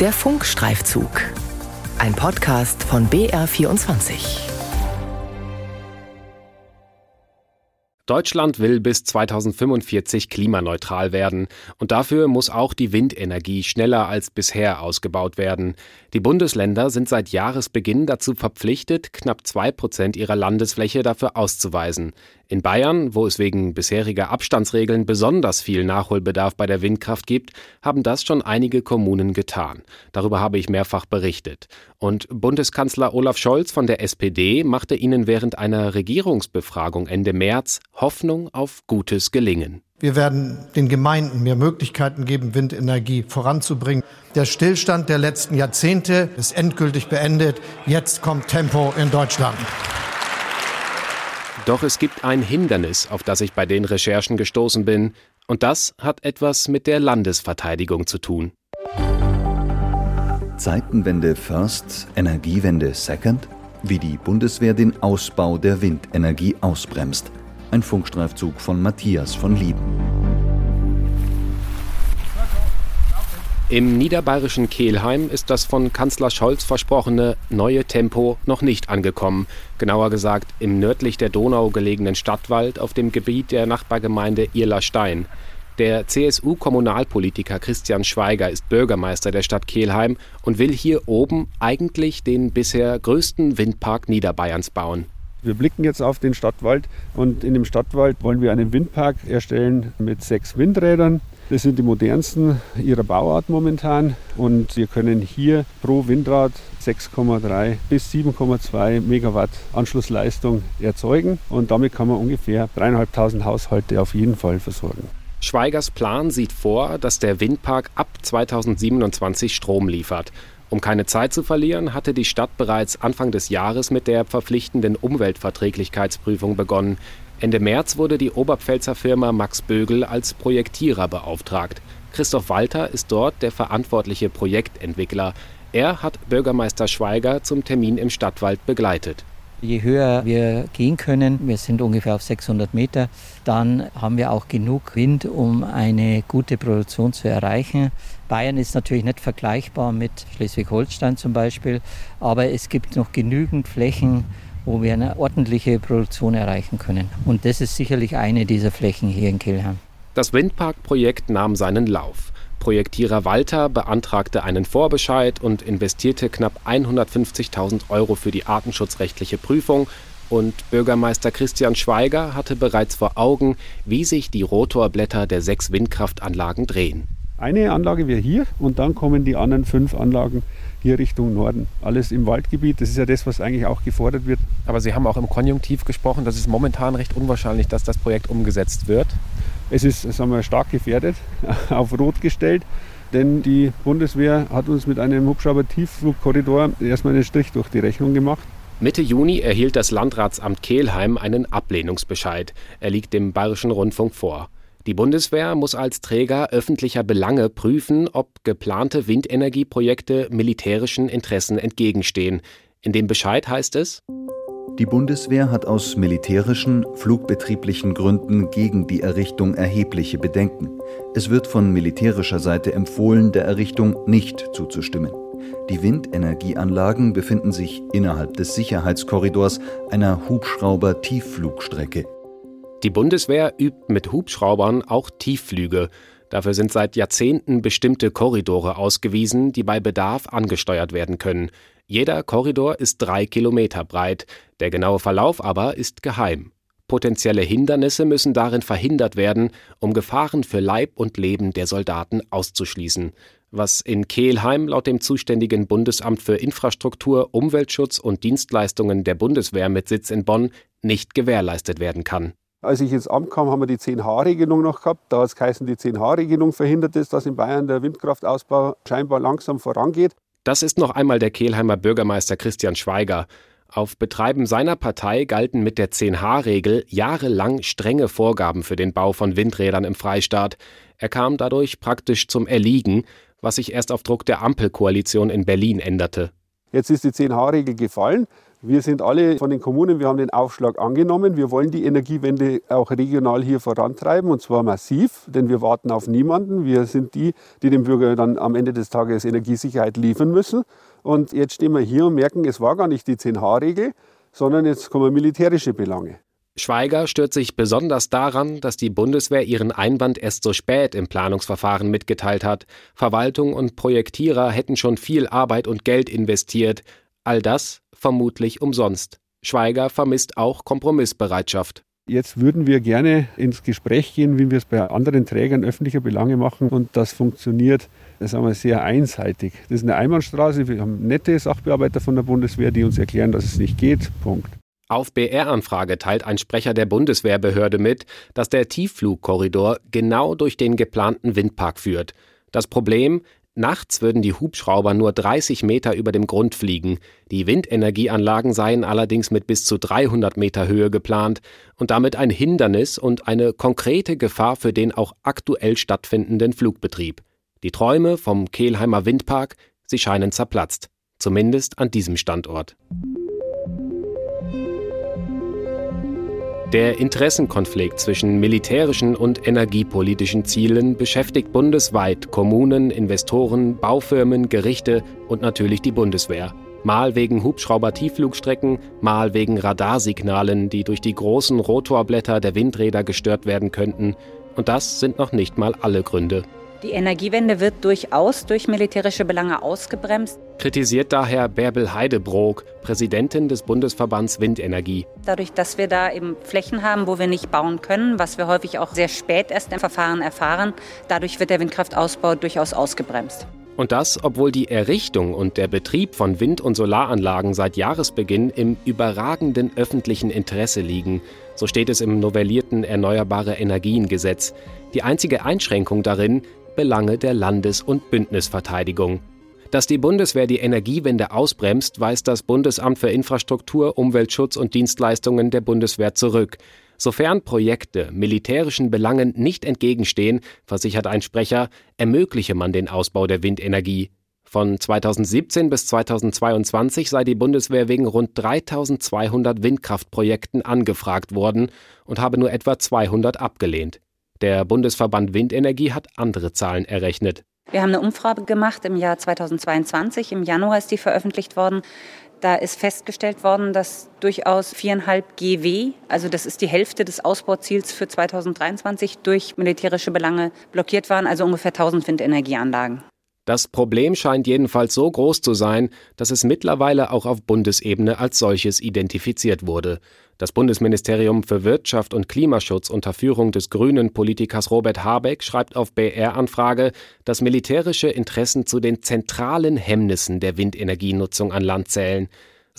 Der Funkstreifzug. Ein Podcast von BR24. Deutschland will bis 2045 klimaneutral werden und dafür muss auch die Windenergie schneller als bisher ausgebaut werden. Die Bundesländer sind seit Jahresbeginn dazu verpflichtet, knapp zwei Prozent ihrer Landesfläche dafür auszuweisen. In Bayern, wo es wegen bisheriger Abstandsregeln besonders viel Nachholbedarf bei der Windkraft gibt, haben das schon einige Kommunen getan. Darüber habe ich mehrfach berichtet. Und Bundeskanzler Olaf Scholz von der SPD machte ihnen während einer Regierungsbefragung Ende März Hoffnung auf gutes Gelingen. Wir werden den Gemeinden mehr Möglichkeiten geben, Windenergie voranzubringen. Der Stillstand der letzten Jahrzehnte ist endgültig beendet. Jetzt kommt Tempo in Deutschland. Doch es gibt ein Hindernis, auf das ich bei den Recherchen gestoßen bin, und das hat etwas mit der Landesverteidigung zu tun. Zeitenwende First, Energiewende Second? Wie die Bundeswehr den Ausbau der Windenergie ausbremst. Ein Funkstreifzug von Matthias von Lieben. Im niederbayerischen Kelheim ist das von Kanzler Scholz versprochene neue Tempo noch nicht angekommen. Genauer gesagt im nördlich der Donau gelegenen Stadtwald auf dem Gebiet der Nachbargemeinde Irlerstein. Der CSU-Kommunalpolitiker Christian Schweiger ist Bürgermeister der Stadt Kelheim und will hier oben eigentlich den bisher größten Windpark Niederbayerns bauen. Wir blicken jetzt auf den Stadtwald und in dem Stadtwald wollen wir einen Windpark erstellen mit sechs Windrädern. Das sind die modernsten ihrer Bauart momentan und wir können hier pro Windrad 6,3 bis 7,2 Megawatt Anschlussleistung erzeugen und damit kann man ungefähr dreieinhalbtausend Haushalte auf jeden Fall versorgen. Schweigers Plan sieht vor, dass der Windpark ab 2027 Strom liefert. Um keine Zeit zu verlieren, hatte die Stadt bereits Anfang des Jahres mit der verpflichtenden Umweltverträglichkeitsprüfung begonnen. Ende März wurde die Oberpfälzer Firma Max Bögel als Projektierer beauftragt. Christoph Walter ist dort der verantwortliche Projektentwickler. Er hat Bürgermeister Schweiger zum Termin im Stadtwald begleitet. Je höher wir gehen können, wir sind ungefähr auf 600 Meter, dann haben wir auch genug Wind, um eine gute Produktion zu erreichen. Bayern ist natürlich nicht vergleichbar mit Schleswig-Holstein zum Beispiel, aber es gibt noch genügend Flächen, wo wir eine ordentliche Produktion erreichen können. Und das ist sicherlich eine dieser Flächen hier in Kelheim. Das Windparkprojekt nahm seinen Lauf. Projektierer Walter beantragte einen Vorbescheid und investierte knapp 150.000 Euro für die artenschutzrechtliche Prüfung. Und Bürgermeister Christian Schweiger hatte bereits vor Augen, wie sich die Rotorblätter der sechs Windkraftanlagen drehen. Eine Anlage wäre hier und dann kommen die anderen fünf Anlagen hier Richtung Norden. Alles im Waldgebiet, das ist ja das, was eigentlich auch gefordert wird. Aber Sie haben auch im Konjunktiv gesprochen, das ist momentan recht unwahrscheinlich, dass das Projekt umgesetzt wird. Es ist sagen wir, stark gefährdet, auf Rot gestellt, denn die Bundeswehr hat uns mit einem Hubschrauber-Tiefflugkorridor erstmal einen Strich durch die Rechnung gemacht. Mitte Juni erhielt das Landratsamt Kelheim einen Ablehnungsbescheid. Er liegt dem Bayerischen Rundfunk vor. Die Bundeswehr muss als Träger öffentlicher Belange prüfen, ob geplante Windenergieprojekte militärischen Interessen entgegenstehen. In dem Bescheid heißt es, die Bundeswehr hat aus militärischen, flugbetrieblichen Gründen gegen die Errichtung erhebliche Bedenken. Es wird von militärischer Seite empfohlen, der Errichtung nicht zuzustimmen. Die Windenergieanlagen befinden sich innerhalb des Sicherheitskorridors einer Hubschrauber-Tiefflugstrecke. Die Bundeswehr übt mit Hubschraubern auch Tiefflüge. Dafür sind seit Jahrzehnten bestimmte Korridore ausgewiesen, die bei Bedarf angesteuert werden können. Jeder Korridor ist drei Kilometer breit, der genaue Verlauf aber ist geheim. Potenzielle Hindernisse müssen darin verhindert werden, um Gefahren für Leib und Leben der Soldaten auszuschließen, was in Kehlheim laut dem zuständigen Bundesamt für Infrastruktur, Umweltschutz und Dienstleistungen der Bundeswehr mit Sitz in Bonn nicht gewährleistet werden kann. Als ich ins Amt kam, haben wir die 10H-Regelung noch gehabt. Da hat es geheißen, die 10H-Regelung verhindert es, dass in Bayern der Windkraftausbau scheinbar langsam vorangeht. Das ist noch einmal der Kehlheimer Bürgermeister Christian Schweiger. Auf Betreiben seiner Partei galten mit der 10H-Regel jahrelang strenge Vorgaben für den Bau von Windrädern im Freistaat. Er kam dadurch praktisch zum Erliegen, was sich erst auf Druck der Ampelkoalition in Berlin änderte. Jetzt ist die 10H-Regel gefallen. Wir sind alle von den Kommunen, wir haben den Aufschlag angenommen. Wir wollen die Energiewende auch regional hier vorantreiben und zwar massiv, denn wir warten auf niemanden. Wir sind die, die dem Bürger dann am Ende des Tages Energiesicherheit liefern müssen. Und jetzt stehen wir hier und merken, es war gar nicht die 10H-Regel, sondern jetzt kommen militärische Belange. Schweiger stört sich besonders daran, dass die Bundeswehr ihren Einwand erst so spät im Planungsverfahren mitgeteilt hat. Verwaltung und Projektierer hätten schon viel Arbeit und Geld investiert. All das vermutlich umsonst. Schweiger vermisst auch Kompromissbereitschaft. Jetzt würden wir gerne ins Gespräch gehen, wie wir es bei anderen Trägern öffentlicher Belange machen. Und das funktioniert sagen wir, sehr einseitig. Das ist eine Einbahnstraße. Wir haben nette Sachbearbeiter von der Bundeswehr, die uns erklären, dass es nicht geht. Punkt. Auf BR-Anfrage teilt ein Sprecher der Bundeswehrbehörde mit, dass der Tiefflugkorridor genau durch den geplanten Windpark führt. Das Problem, Nachts würden die Hubschrauber nur 30 Meter über dem Grund fliegen. Die Windenergieanlagen seien allerdings mit bis zu 300 Meter Höhe geplant und damit ein Hindernis und eine konkrete Gefahr für den auch aktuell stattfindenden Flugbetrieb. Die Träume vom Kehlheimer Windpark, sie scheinen zerplatzt. Zumindest an diesem Standort. Der Interessenkonflikt zwischen militärischen und energiepolitischen Zielen beschäftigt bundesweit Kommunen, Investoren, Baufirmen, Gerichte und natürlich die Bundeswehr. Mal wegen Hubschrauber-Tiefflugstrecken, mal wegen Radarsignalen, die durch die großen Rotorblätter der Windräder gestört werden könnten. Und das sind noch nicht mal alle Gründe. Die Energiewende wird durchaus durch militärische Belange ausgebremst. Kritisiert daher Bärbel Heidebrook, Präsidentin des Bundesverbands Windenergie. Dadurch, dass wir da eben Flächen haben, wo wir nicht bauen können, was wir häufig auch sehr spät erst im Verfahren erfahren, dadurch wird der Windkraftausbau durchaus ausgebremst. Und das, obwohl die Errichtung und der Betrieb von Wind- und Solaranlagen seit Jahresbeginn im überragenden öffentlichen Interesse liegen. So steht es im novellierten Erneuerbare Energien Gesetz. Die einzige Einschränkung darin, Belange der Landes- und Bündnisverteidigung. Dass die Bundeswehr die Energiewende ausbremst, weist das Bundesamt für Infrastruktur, Umweltschutz und Dienstleistungen der Bundeswehr zurück. Sofern Projekte militärischen Belangen nicht entgegenstehen, versichert ein Sprecher, ermögliche man den Ausbau der Windenergie. Von 2017 bis 2022 sei die Bundeswehr wegen rund 3200 Windkraftprojekten angefragt worden und habe nur etwa 200 abgelehnt. Der Bundesverband Windenergie hat andere Zahlen errechnet. Wir haben eine Umfrage gemacht im Jahr 2022. Im Januar ist die veröffentlicht worden. Da ist festgestellt worden, dass durchaus viereinhalb GW, also das ist die Hälfte des Ausbauziels für 2023, durch militärische Belange blockiert waren, also ungefähr 1000 Windenergieanlagen. Das Problem scheint jedenfalls so groß zu sein, dass es mittlerweile auch auf Bundesebene als solches identifiziert wurde. Das Bundesministerium für Wirtschaft und Klimaschutz unter Führung des grünen Politikers Robert Habeck schreibt auf BR-Anfrage, dass militärische Interessen zu den zentralen Hemmnissen der Windenergienutzung an Land zählen.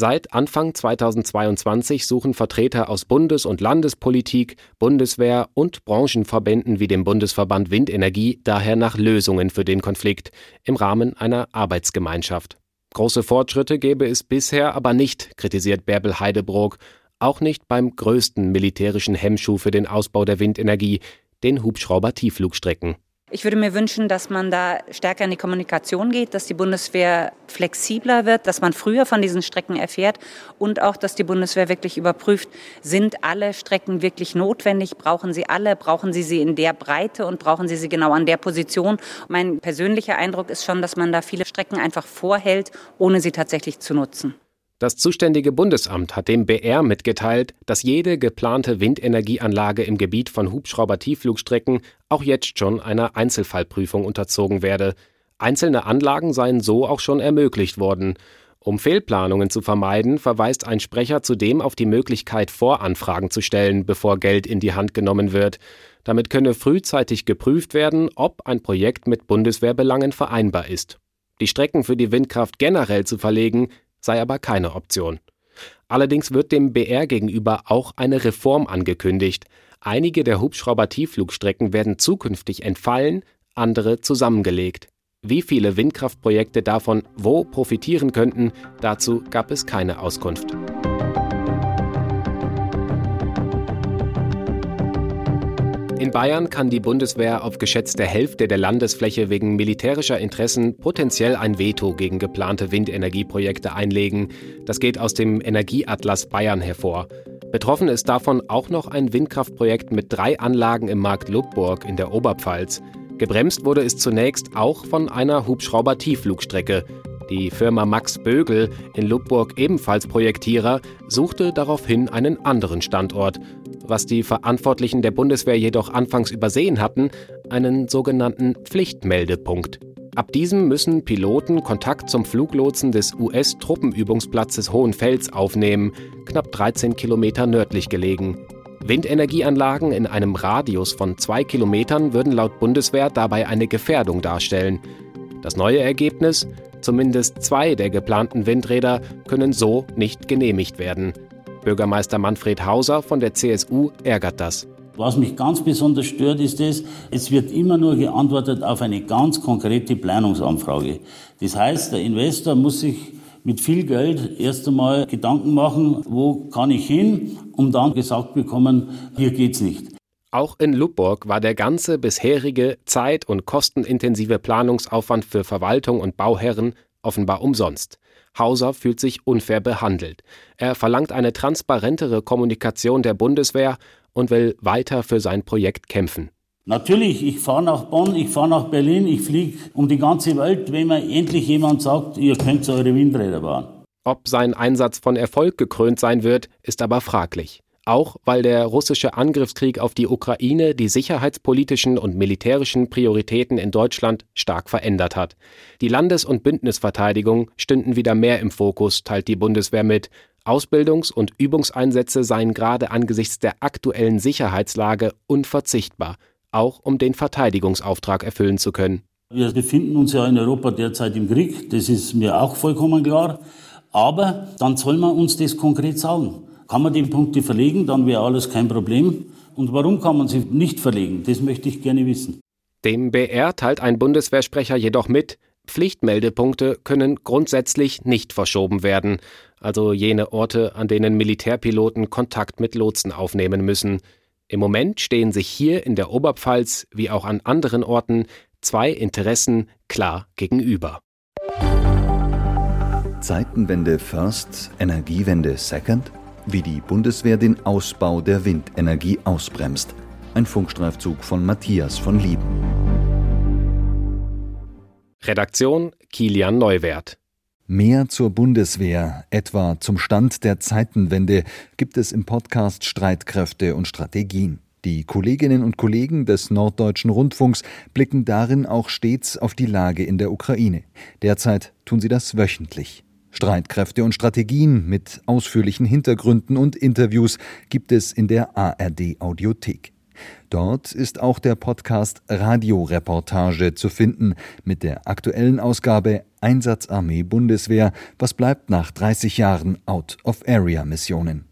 Seit Anfang 2022 suchen Vertreter aus Bundes- und Landespolitik, Bundeswehr und Branchenverbänden wie dem Bundesverband Windenergie daher nach Lösungen für den Konflikt im Rahmen einer Arbeitsgemeinschaft. Große Fortschritte gäbe es bisher aber nicht, kritisiert Bärbel Heidebrook, auch nicht beim größten militärischen Hemmschuh für den Ausbau der Windenergie, den Hubschrauber-Tiefflugstrecken. Ich würde mir wünschen, dass man da stärker in die Kommunikation geht, dass die Bundeswehr flexibler wird, dass man früher von diesen Strecken erfährt und auch, dass die Bundeswehr wirklich überprüft, sind alle Strecken wirklich notwendig, brauchen sie alle, brauchen sie sie in der Breite und brauchen sie sie genau an der Position. Mein persönlicher Eindruck ist schon, dass man da viele Strecken einfach vorhält, ohne sie tatsächlich zu nutzen. Das zuständige Bundesamt hat dem BR mitgeteilt, dass jede geplante Windenergieanlage im Gebiet von Hubschrauber-Tiefflugstrecken auch jetzt schon einer Einzelfallprüfung unterzogen werde. Einzelne Anlagen seien so auch schon ermöglicht worden. Um Fehlplanungen zu vermeiden, verweist ein Sprecher zudem auf die Möglichkeit, Voranfragen zu stellen, bevor Geld in die Hand genommen wird. Damit könne frühzeitig geprüft werden, ob ein Projekt mit Bundeswehrbelangen vereinbar ist. Die Strecken für die Windkraft generell zu verlegen, sei aber keine Option. Allerdings wird dem BR gegenüber auch eine Reform angekündigt. Einige der Hubschrauber-Tiefflugstrecken werden zukünftig entfallen, andere zusammengelegt. Wie viele Windkraftprojekte davon wo profitieren könnten, dazu gab es keine Auskunft. In Bayern kann die Bundeswehr auf geschätzte Hälfte der Landesfläche wegen militärischer Interessen potenziell ein Veto gegen geplante Windenergieprojekte einlegen. Das geht aus dem Energieatlas Bayern hervor. Betroffen ist davon auch noch ein Windkraftprojekt mit drei Anlagen im Markt Lubburg in der Oberpfalz. Gebremst wurde es zunächst auch von einer Hubschrauber-Tiefflugstrecke. Die Firma Max Bögel in Lubburg ebenfalls Projektierer suchte daraufhin einen anderen Standort was die Verantwortlichen der Bundeswehr jedoch anfangs übersehen hatten, einen sogenannten Pflichtmeldepunkt. Ab diesem müssen Piloten Kontakt zum Fluglotsen des US-Truppenübungsplatzes Hohenfels aufnehmen, knapp 13 Kilometer nördlich gelegen. Windenergieanlagen in einem Radius von zwei Kilometern würden laut Bundeswehr dabei eine Gefährdung darstellen. Das neue Ergebnis? Zumindest zwei der geplanten Windräder können so nicht genehmigt werden. Bürgermeister Manfred Hauser von der CSU ärgert das. Was mich ganz besonders stört, ist es, es wird immer nur geantwortet auf eine ganz konkrete Planungsanfrage. Das heißt, der Investor muss sich mit viel Geld erst einmal Gedanken machen, wo kann ich hin, um dann gesagt bekommen, hier geht's nicht. Auch in Lubburg war der ganze bisherige zeit- und kostenintensive Planungsaufwand für Verwaltung und Bauherren offenbar umsonst. Hauser fühlt sich unfair behandelt. Er verlangt eine transparentere Kommunikation der Bundeswehr und will weiter für sein Projekt kämpfen. Natürlich, ich fahre nach Bonn, ich fahre nach Berlin, ich fliege um die ganze Welt, wenn mir endlich jemand sagt, ihr könnt eure Windräder bauen. Ob sein Einsatz von Erfolg gekrönt sein wird, ist aber fraglich auch weil der russische Angriffskrieg auf die Ukraine die sicherheitspolitischen und militärischen Prioritäten in Deutschland stark verändert hat. Die Landes- und Bündnisverteidigung stünden wieder mehr im Fokus, teilt die Bundeswehr mit. Ausbildungs- und Übungseinsätze seien gerade angesichts der aktuellen Sicherheitslage unverzichtbar, auch um den Verteidigungsauftrag erfüllen zu können. Wir befinden uns ja in Europa derzeit im Krieg, das ist mir auch vollkommen klar. Aber dann soll man uns das konkret sagen. Kann man die Punkte verlegen, dann wäre alles kein Problem. Und warum kann man sie nicht verlegen? Das möchte ich gerne wissen. Dem BR teilt ein Bundeswehrsprecher jedoch mit, Pflichtmeldepunkte können grundsätzlich nicht verschoben werden, also jene Orte, an denen Militärpiloten Kontakt mit Lotsen aufnehmen müssen. Im Moment stehen sich hier in der Oberpfalz wie auch an anderen Orten zwei Interessen klar gegenüber. Zeitenwende first, Energiewende second? Wie die Bundeswehr den Ausbau der Windenergie ausbremst. Ein Funkstreifzug von Matthias von Lieben. Redaktion Kilian Neuwert. Mehr zur Bundeswehr, etwa zum Stand der Zeitenwende, gibt es im Podcast Streitkräfte und Strategien. Die Kolleginnen und Kollegen des Norddeutschen Rundfunks blicken darin auch stets auf die Lage in der Ukraine. Derzeit tun sie das wöchentlich. Streitkräfte und Strategien mit ausführlichen Hintergründen und Interviews gibt es in der ARD Audiothek. Dort ist auch der Podcast Radioreportage zu finden mit der aktuellen Ausgabe Einsatzarmee Bundeswehr, was bleibt nach 30 Jahren Out-of-Area-Missionen.